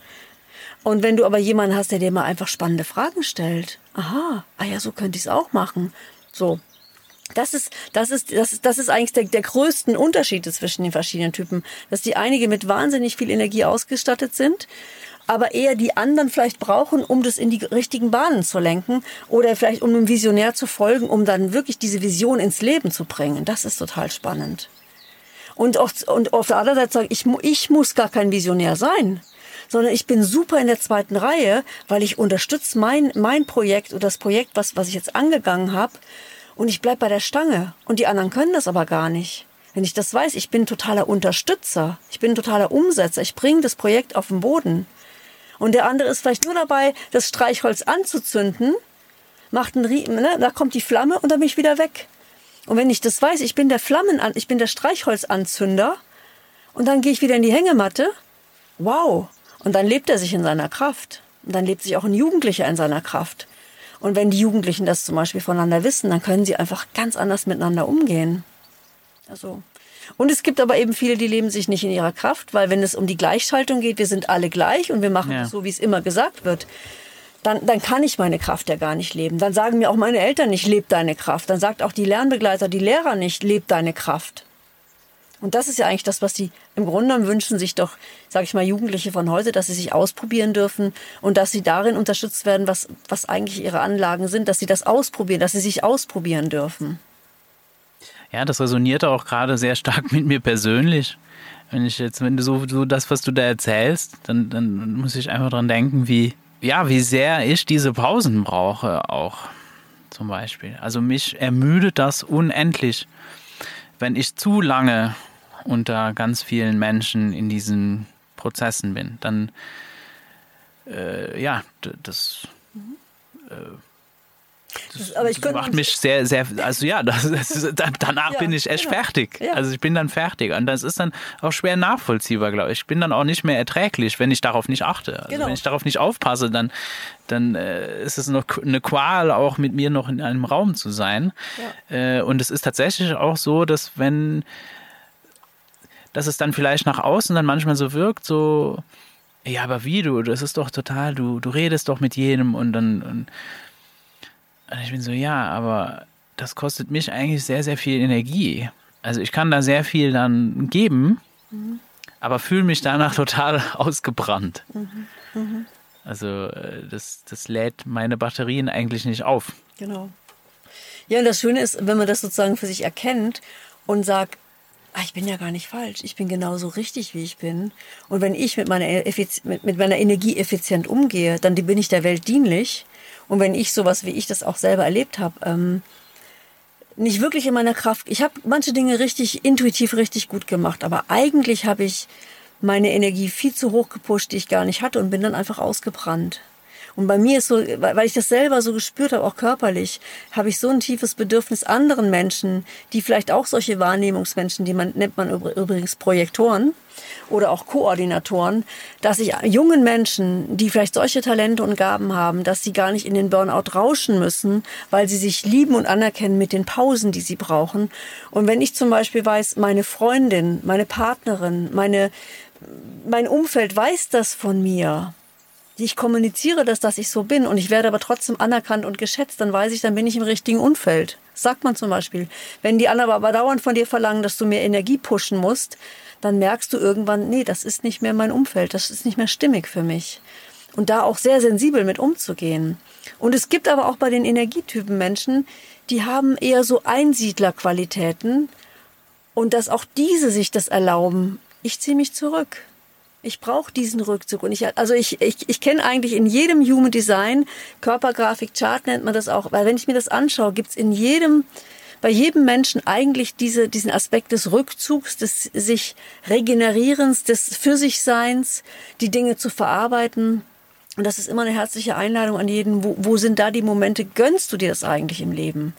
Und wenn du aber jemanden hast, der dir mal einfach spannende Fragen stellt, aha, ah ja, so könnte ich es auch machen. So. Das ist, das ist, das ist, das ist eigentlich der, der größte Unterschied zwischen den verschiedenen Typen, dass die einige mit wahnsinnig viel Energie ausgestattet sind aber eher die anderen vielleicht brauchen, um das in die richtigen Bahnen zu lenken oder vielleicht um einem Visionär zu folgen, um dann wirklich diese Vision ins Leben zu bringen. Das ist total spannend. Und auf, und auf der anderen Seite sagen, ich, ich muss gar kein Visionär sein, sondern ich bin super in der zweiten Reihe, weil ich unterstütze mein, mein Projekt oder das Projekt, was, was ich jetzt angegangen habe, und ich bleib bei der Stange. Und die anderen können das aber gar nicht. Wenn ich das weiß, ich bin totaler Unterstützer, ich bin totaler Umsetzer, ich bringe das Projekt auf den Boden. Und der andere ist vielleicht nur dabei, das Streichholz anzuzünden, macht einen Riemen, ne? da kommt die Flamme und dann bin ich wieder weg. Und wenn ich das weiß, ich bin der Flammen, ich bin der Streichholzanzünder und dann gehe ich wieder in die Hängematte, wow. Und dann lebt er sich in seiner Kraft. Und dann lebt sich auch ein Jugendlicher in seiner Kraft. Und wenn die Jugendlichen das zum Beispiel voneinander wissen, dann können sie einfach ganz anders miteinander umgehen. Also und es gibt aber eben viele, die leben sich nicht in ihrer Kraft, weil wenn es um die Gleichschaltung geht, wir sind alle gleich und wir machen ja. so, wie es immer gesagt wird, dann, dann kann ich meine Kraft ja gar nicht leben. Dann sagen mir auch meine Eltern nicht, leb deine Kraft. Dann sagt auch die Lernbegleiter, die Lehrer nicht, leb deine Kraft. Und das ist ja eigentlich das, was die im Grunde genommen wünschen sich doch, sage ich mal, Jugendliche von heute, dass sie sich ausprobieren dürfen und dass sie darin unterstützt werden, was, was eigentlich ihre Anlagen sind, dass sie das ausprobieren, dass sie sich ausprobieren dürfen. Ja, das resonierte auch gerade sehr stark mit mir persönlich. Wenn ich jetzt, wenn du so, so das, was du da erzählst, dann, dann muss ich einfach dran denken, wie, ja, wie sehr ich diese Pausen brauche auch. Zum Beispiel. Also mich ermüdet das unendlich, wenn ich zu lange unter ganz vielen Menschen in diesen Prozessen bin. Dann, äh, ja, das äh, das, das macht mich sehr, sehr, also ja, das, das, danach ja, bin ich echt genau. fertig. Ja. Also ich bin dann fertig. Und das ist dann auch schwer nachvollziehbar, glaube ich. Ich bin dann auch nicht mehr erträglich, wenn ich darauf nicht achte. Also genau. wenn ich darauf nicht aufpasse, dann, dann äh, ist es noch eine Qual, auch mit mir noch in einem Raum zu sein. Ja. Äh, und es ist tatsächlich auch so, dass wenn, dass es dann vielleicht nach außen dann manchmal so wirkt, so, ja, aber wie du, das ist doch total, du, du redest doch mit jedem und dann, und, und ich bin so, ja, aber das kostet mich eigentlich sehr, sehr viel Energie. Also ich kann da sehr viel dann geben, mhm. aber fühle mich danach total ausgebrannt. Mhm. Mhm. Also äh, das, das lädt meine Batterien eigentlich nicht auf. Genau. Ja, und das Schöne ist, wenn man das sozusagen für sich erkennt und sagt, ah, ich bin ja gar nicht falsch, ich bin genauso richtig, wie ich bin. Und wenn ich mit meiner, mit, mit meiner Energie effizient umgehe, dann bin ich der Welt dienlich und wenn ich sowas wie ich das auch selber erlebt habe, ähm, nicht wirklich in meiner Kraft. Ich habe manche Dinge richtig intuitiv richtig gut gemacht, aber eigentlich habe ich meine Energie viel zu hoch gepusht, die ich gar nicht hatte und bin dann einfach ausgebrannt. Und bei mir ist so, weil ich das selber so gespürt habe, auch körperlich, habe ich so ein tiefes Bedürfnis anderen Menschen, die vielleicht auch solche Wahrnehmungsmenschen, die man nennt man übrigens Projektoren oder auch Koordinatoren, dass ich jungen Menschen, die vielleicht solche Talente und Gaben haben, dass sie gar nicht in den Burnout rauschen müssen, weil sie sich lieben und anerkennen mit den Pausen, die sie brauchen. Und wenn ich zum Beispiel weiß, meine Freundin, meine Partnerin, meine mein Umfeld weiß das von mir. Ich kommuniziere das, dass ich so bin und ich werde aber trotzdem anerkannt und geschätzt, dann weiß ich, dann bin ich im richtigen Umfeld. sagt man zum Beispiel. Wenn die anderen aber dauernd von dir verlangen, dass du mehr Energie pushen musst, dann merkst du irgendwann, nee, das ist nicht mehr mein Umfeld, das ist nicht mehr stimmig für mich. Und da auch sehr sensibel mit umzugehen. Und es gibt aber auch bei den Energietypen Menschen, die haben eher so Einsiedlerqualitäten und dass auch diese sich das erlauben. Ich ziehe mich zurück. Ich brauche diesen Rückzug. Und ich, also ich, ich, ich kenne eigentlich in jedem Human Design, Körpergrafik, Chart nennt man das auch, weil wenn ich mir das anschaue, gibt's in jedem, bei jedem Menschen eigentlich diese, diesen Aspekt des Rückzugs, des sich Regenerierens, des Für sich Seins, die Dinge zu verarbeiten. Und das ist immer eine herzliche Einladung an jeden. Wo, wo sind da die Momente? Gönnst du dir das eigentlich im Leben?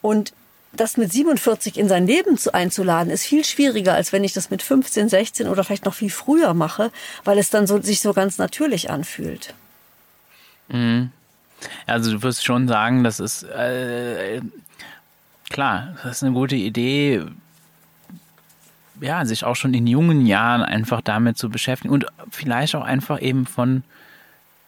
Und das mit 47 in sein Leben zu, einzuladen, ist viel schwieriger, als wenn ich das mit 15, 16 oder vielleicht noch viel früher mache, weil es dann so, sich so ganz natürlich anfühlt. Mhm. Also du wirst schon sagen, das ist äh, klar, das ist eine gute Idee, ja, sich auch schon in jungen Jahren einfach damit zu beschäftigen und vielleicht auch einfach eben von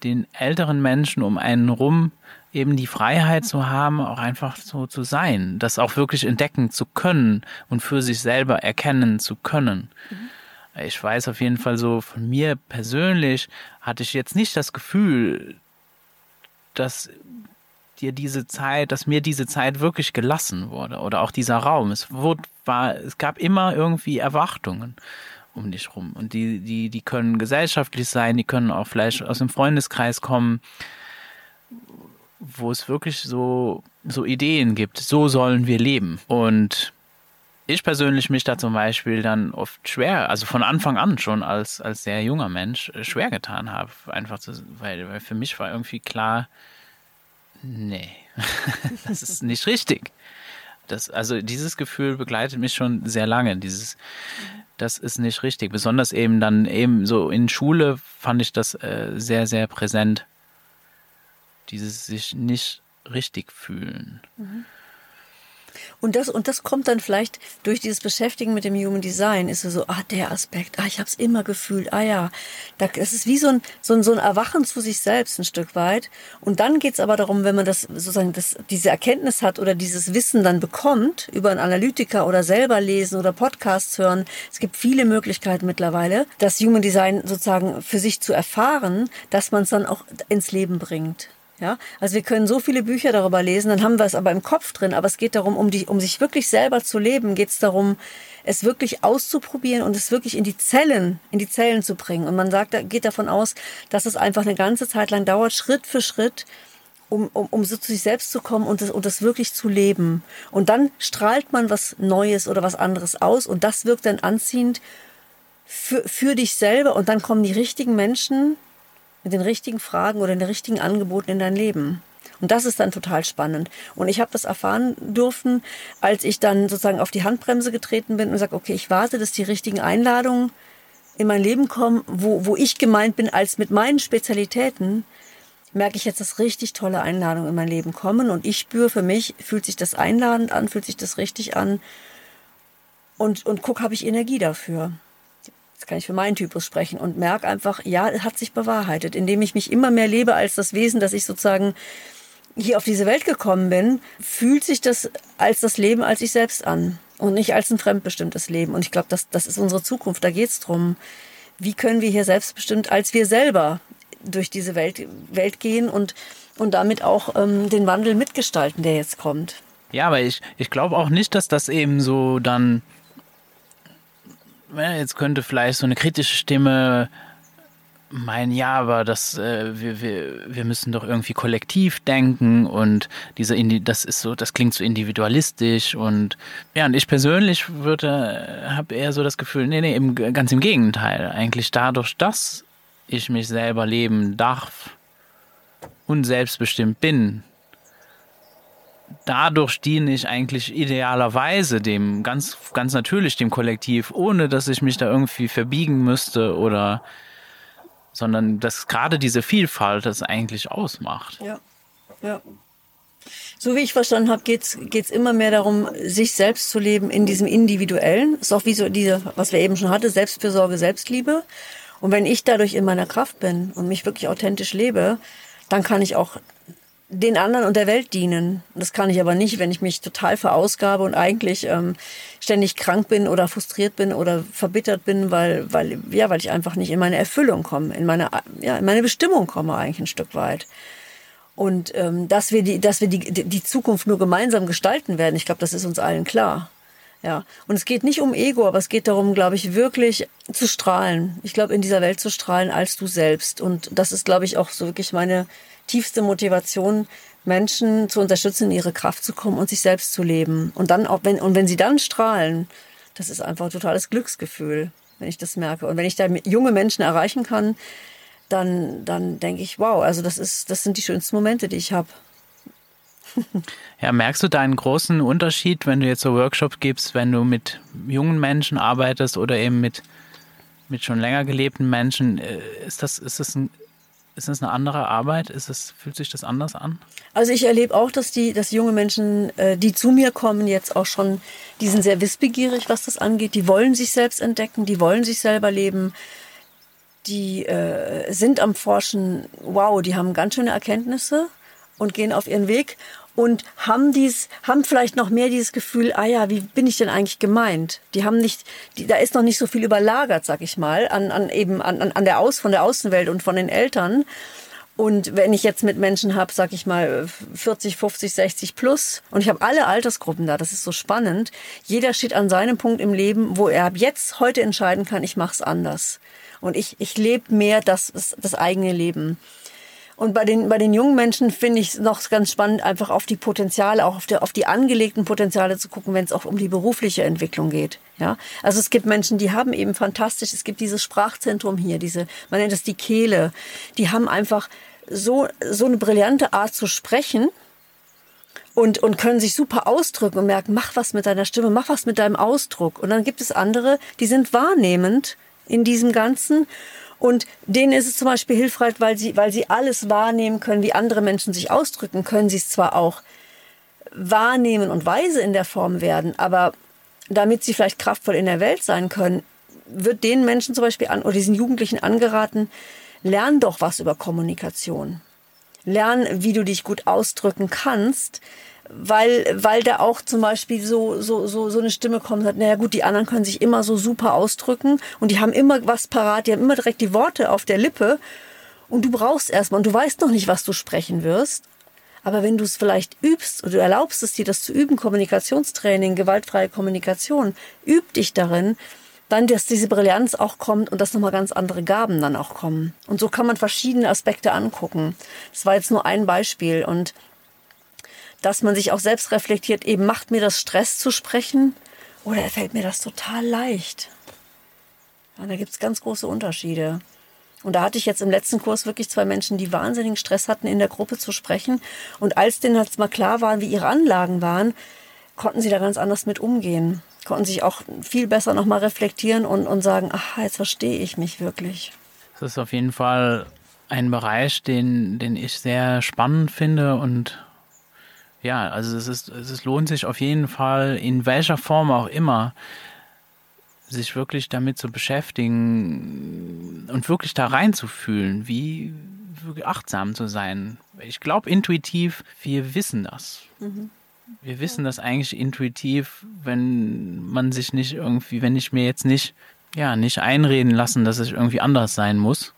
den älteren Menschen um einen rum eben die Freiheit zu haben, auch einfach so zu sein, das auch wirklich entdecken zu können und für sich selber erkennen zu können. Mhm. Ich weiß auf jeden Fall so, von mir persönlich hatte ich jetzt nicht das Gefühl, dass dir diese Zeit, dass mir diese Zeit wirklich gelassen wurde oder auch dieser Raum. Es wurde, war, es gab immer irgendwie Erwartungen um dich rum und die, die, die können gesellschaftlich sein, die können auch vielleicht aus dem Freundeskreis kommen wo es wirklich so, so Ideen gibt, so sollen wir leben. Und ich persönlich mich da zum Beispiel dann oft schwer, also von Anfang an schon als, als sehr junger Mensch, äh, schwer getan habe. Einfach zu, weil, weil für mich war irgendwie klar, nee, das ist nicht richtig. Das, also dieses Gefühl begleitet mich schon sehr lange. Dieses, das ist nicht richtig. Besonders eben dann eben so in Schule fand ich das äh, sehr, sehr präsent dieses sich nicht richtig fühlen. Mhm. Und das, und das kommt dann vielleicht durch dieses Beschäftigen mit dem Human Design, ist so, ah, der Aspekt, ah, ich habe es immer gefühlt, ah ja, das ist wie so ein, so, ein, so ein Erwachen zu sich selbst ein Stück weit. Und dann geht's aber darum, wenn man das sozusagen das, diese Erkenntnis hat oder dieses Wissen dann bekommt, über einen Analytiker oder selber lesen oder Podcasts hören, es gibt viele Möglichkeiten mittlerweile, das Human Design sozusagen für sich zu erfahren, dass man es dann auch ins Leben bringt. Ja, also wir können so viele Bücher darüber lesen, dann haben wir es aber im Kopf drin. Aber es geht darum, um die, um sich wirklich selber zu leben, geht es darum, es wirklich auszuprobieren und es wirklich in die Zellen, in die Zellen zu bringen. Und man sagt, geht davon aus, dass es einfach eine ganze Zeit lang dauert, Schritt für Schritt, um, um, um so zu sich selbst zu kommen und das, und das wirklich zu leben. Und dann strahlt man was Neues oder was anderes aus und das wirkt dann anziehend für, für dich selber und dann kommen die richtigen Menschen mit den richtigen Fragen oder den richtigen Angeboten in dein Leben. Und das ist dann total spannend. Und ich habe das erfahren dürfen, als ich dann sozusagen auf die Handbremse getreten bin und sage, okay, ich warte, dass die richtigen Einladungen in mein Leben kommen, wo, wo ich gemeint bin als mit meinen Spezialitäten, merke ich jetzt, dass richtig tolle Einladungen in mein Leben kommen. Und ich spüre für mich, fühlt sich das einladend an, fühlt sich das richtig an. Und, und guck, habe ich Energie dafür jetzt kann ich für meinen Typus sprechen und merke einfach, ja, es hat sich bewahrheitet, indem ich mich immer mehr lebe als das Wesen, dass ich sozusagen hier auf diese Welt gekommen bin, fühlt sich das als das Leben als ich selbst an und nicht als ein fremdbestimmtes Leben. Und ich glaube, das, das ist unsere Zukunft. Da geht es darum, wie können wir hier selbstbestimmt als wir selber durch diese Welt, Welt gehen und, und damit auch ähm, den Wandel mitgestalten, der jetzt kommt. Ja, aber ich, ich glaube auch nicht, dass das eben so dann jetzt könnte vielleicht so eine kritische Stimme meinen, ja, aber das, äh, wir, wir, wir müssen doch irgendwie kollektiv denken und diese, das ist so, das klingt so individualistisch und ja, und ich persönlich würde, habe eher so das Gefühl, nee, nee, im, ganz im Gegenteil, eigentlich dadurch, dass ich mich selber leben darf und selbstbestimmt bin, dadurch diene ich eigentlich idealerweise dem, ganz, ganz natürlich dem Kollektiv, ohne dass ich mich da irgendwie verbiegen müsste oder, sondern dass gerade diese Vielfalt das eigentlich ausmacht. Ja, ja. So wie ich verstanden habe, geht's geht's immer mehr darum, sich selbst zu leben in diesem Individuellen. Ist auch wie so diese, was wir eben schon hatten, Selbstfürsorge, Selbstliebe. Und wenn ich dadurch in meiner Kraft bin und mich wirklich authentisch lebe, dann kann ich auch den anderen und der Welt dienen. Das kann ich aber nicht, wenn ich mich total verausgabe und eigentlich ähm, ständig krank bin oder frustriert bin oder verbittert bin, weil, weil, ja, weil ich einfach nicht in meine Erfüllung komme, in meine, ja, in meine Bestimmung komme eigentlich ein Stück weit. Und ähm, dass wir, die, dass wir die, die Zukunft nur gemeinsam gestalten werden, ich glaube, das ist uns allen klar. Ja, und es geht nicht um Ego, aber es geht darum, glaube ich, wirklich zu strahlen. Ich glaube, in dieser Welt zu strahlen als du selbst. Und das ist, glaube ich, auch so wirklich meine tiefste Motivation, Menschen zu unterstützen, in ihre Kraft zu kommen und sich selbst zu leben. Und dann auch, wenn, und wenn sie dann strahlen, das ist einfach ein totales Glücksgefühl, wenn ich das merke. Und wenn ich da junge Menschen erreichen kann, dann, dann denke ich, wow, also das ist, das sind die schönsten Momente, die ich habe. Ja, merkst du da einen großen Unterschied, wenn du jetzt so Workshops gibst, wenn du mit jungen Menschen arbeitest oder eben mit, mit schon länger gelebten Menschen? Äh, ist das, ist das ein ist das eine andere Arbeit? Ist es, fühlt sich das anders an? Also ich erlebe auch, dass die, dass junge Menschen, äh, die zu mir kommen, jetzt auch schon, die sind sehr wissbegierig, was das angeht. Die wollen sich selbst entdecken, die wollen sich selber leben. Die äh, sind am Forschen, wow, die haben ganz schöne Erkenntnisse und gehen auf ihren Weg und haben dies, haben vielleicht noch mehr dieses Gefühl, ah ja, wie bin ich denn eigentlich gemeint? Die haben nicht, die, da ist noch nicht so viel überlagert, sag ich mal, an, an eben an, an der Aus, von der Außenwelt und von den Eltern. Und wenn ich jetzt mit Menschen habe, sag ich mal 40, 50, 60 plus, und ich habe alle Altersgruppen da, das ist so spannend. Jeder steht an seinem Punkt im Leben, wo er jetzt heute entscheiden kann, ich mache es anders. Und ich, ich lebe mehr das, das eigene Leben. Und bei den, bei den jungen Menschen finde ich es noch ganz spannend, einfach auf die Potenziale, auch auf, der, auf die angelegten Potenziale zu gucken, wenn es auch um die berufliche Entwicklung geht. Ja, also es gibt Menschen, die haben eben fantastisch, es gibt dieses Sprachzentrum hier, diese, man nennt es die Kehle, die haben einfach so, so eine brillante Art zu sprechen, und, und können sich super ausdrücken und merken, mach was mit deiner Stimme, mach was mit deinem Ausdruck. Und dann gibt es andere, die sind wahrnehmend in diesem Ganzen und denen ist es zum Beispiel hilfreich, weil sie, weil sie alles wahrnehmen können, wie andere Menschen sich ausdrücken, können sie es zwar auch wahrnehmen und weise in der Form werden, aber damit sie vielleicht kraftvoll in der Welt sein können, wird den Menschen zum Beispiel an, oder diesen Jugendlichen angeraten, lern doch was über Kommunikation. Lern, wie du dich gut ausdrücken kannst, weil, weil da auch zum Beispiel so, so, so, so eine Stimme kommt, sagt, naja gut, die anderen können sich immer so super ausdrücken und die haben immer was parat, die haben immer direkt die Worte auf der Lippe und du brauchst erstmal und du weißt noch nicht, was du sprechen wirst. Aber wenn du es vielleicht übst oder du erlaubst es dir, das zu üben, Kommunikationstraining, gewaltfreie Kommunikation, üb dich darin, dann, dass diese Brillanz auch kommt und dass nochmal ganz andere Gaben dann auch kommen. Und so kann man verschiedene Aspekte angucken. Das war jetzt nur ein Beispiel und dass man sich auch selbst reflektiert, eben macht mir das Stress zu sprechen oder fällt mir das total leicht? Ja, da gibt's ganz große Unterschiede. Und da hatte ich jetzt im letzten Kurs wirklich zwei Menschen, die wahnsinnigen Stress hatten, in der Gruppe zu sprechen. Und als denen jetzt mal klar war, wie ihre Anlagen waren, konnten sie da ganz anders mit umgehen. Konnten sich auch viel besser nochmal reflektieren und, und sagen, ach, jetzt verstehe ich mich wirklich. Das ist auf jeden Fall ein Bereich, den, den ich sehr spannend finde und ja, also es ist, es lohnt sich auf jeden Fall, in welcher Form auch immer, sich wirklich damit zu beschäftigen und wirklich da reinzufühlen, wie achtsam zu sein. Ich glaube intuitiv, wir wissen das. Mhm. Wir wissen das eigentlich intuitiv, wenn man sich nicht irgendwie, wenn ich mir jetzt nicht, ja, nicht einreden lassen, dass ich irgendwie anders sein muss,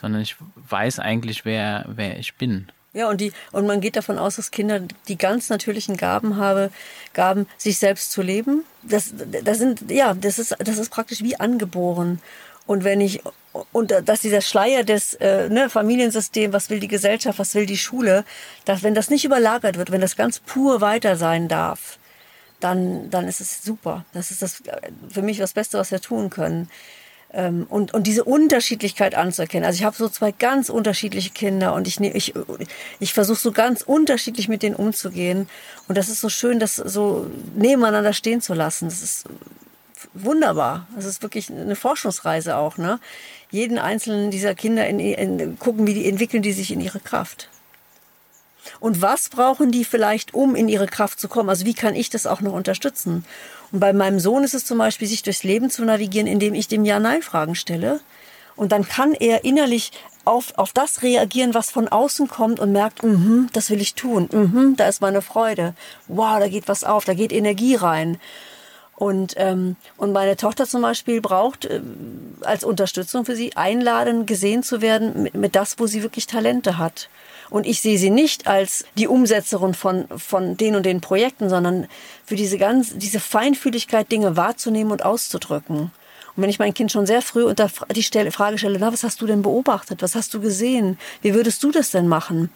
sondern ich weiß eigentlich, wer, wer ich bin. Ja, und die, und man geht davon aus, dass Kinder die ganz natürlichen Gaben habe, Gaben, sich selbst zu leben. Das, das sind, ja, das ist, das ist praktisch wie angeboren. Und wenn ich, und dass dieser Schleier des äh, ne, Familiensystem, was will die Gesellschaft, was will die Schule, dass wenn das nicht überlagert wird, wenn das ganz pur weiter sein darf, dann, dann ist es super. Das ist das für mich das Beste, was wir tun können. Ähm, und, und diese Unterschiedlichkeit anzuerkennen. Also ich habe so zwei ganz unterschiedliche Kinder und ich, ich, ich versuche so ganz unterschiedlich mit denen umzugehen. Und das ist so schön, das so nebeneinander stehen zu lassen. Das ist wunderbar. Das ist wirklich eine Forschungsreise auch. Ne? Jeden einzelnen dieser Kinder in, in, gucken, wie die entwickeln die sich in ihre Kraft. Und was brauchen die vielleicht, um in ihre Kraft zu kommen? Also wie kann ich das auch noch unterstützen? Und bei meinem Sohn ist es zum Beispiel, sich durchs Leben zu navigieren, indem ich dem Ja-Nein-Fragen stelle. Und dann kann er innerlich auf, auf das reagieren, was von außen kommt und merkt, mhm, das will ich tun, mhm, da ist meine Freude, wow, da geht was auf, da geht Energie rein. Und, ähm, und meine Tochter zum Beispiel braucht äh, als Unterstützung für sie einladen, gesehen zu werden mit, mit das, wo sie wirklich Talente hat. Und ich sehe sie nicht als die Umsetzerin von, von den und den Projekten, sondern für diese ganz, diese Feinfühligkeit, Dinge wahrzunehmen und auszudrücken. Und wenn ich mein Kind schon sehr früh unter die Frage stelle, na, was hast du denn beobachtet? Was hast du gesehen? Wie würdest du das denn machen?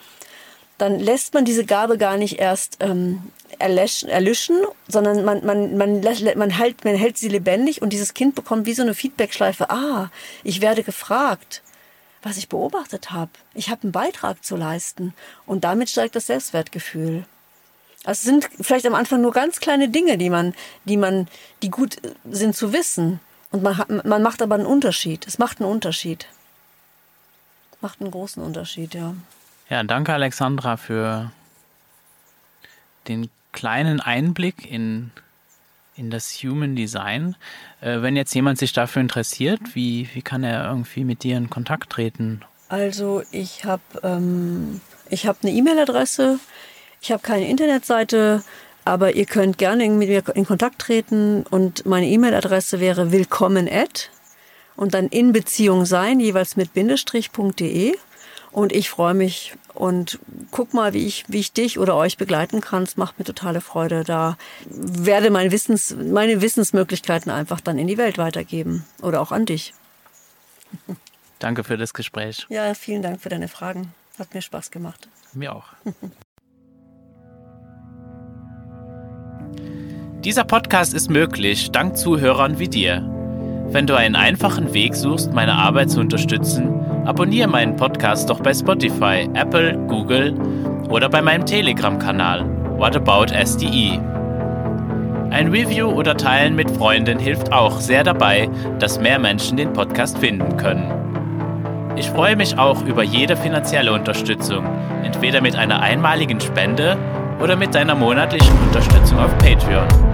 Dann lässt man diese Gabe gar nicht erst ähm, erlöschen, erlöschen, sondern man, man, man, man, hält, man hält sie lebendig und dieses Kind bekommt wie so eine Feedbackschleife. Ah, ich werde gefragt, was ich beobachtet habe. Ich habe einen Beitrag zu leisten und damit steigt das Selbstwertgefühl. Also es sind vielleicht am Anfang nur ganz kleine Dinge, die man, die man, die gut sind zu wissen. Und man, man macht aber einen Unterschied. Es macht einen Unterschied. Macht einen großen Unterschied, ja. Ja, danke Alexandra für den kleinen Einblick in, in das Human Design. Äh, wenn jetzt jemand sich dafür interessiert, wie, wie kann er irgendwie mit dir in Kontakt treten? Also ich habe ähm, hab eine E-Mail-Adresse, ich habe keine Internetseite, aber ihr könnt gerne mit mir in Kontakt treten und meine E-Mail-Adresse wäre willkommen at und dann in Beziehung sein, jeweils mit bindestrich.de. Und ich freue mich und guck mal, wie ich, wie ich dich oder euch begleiten kann. Es macht mir totale Freude. Da werde mein Wissens, meine Wissensmöglichkeiten einfach dann in die Welt weitergeben oder auch an dich. Danke für das Gespräch. Ja, vielen Dank für deine Fragen. Hat mir Spaß gemacht. Mir auch. Dieser Podcast ist möglich dank Zuhörern wie dir. Wenn du einen einfachen Weg suchst, meine Arbeit zu unterstützen, abonniere meinen Podcast doch bei Spotify, Apple, Google oder bei meinem Telegram-Kanal What About SDE. Ein Review oder Teilen mit Freunden hilft auch sehr dabei, dass mehr Menschen den Podcast finden können. Ich freue mich auch über jede finanzielle Unterstützung, entweder mit einer einmaligen Spende oder mit deiner monatlichen Unterstützung auf Patreon.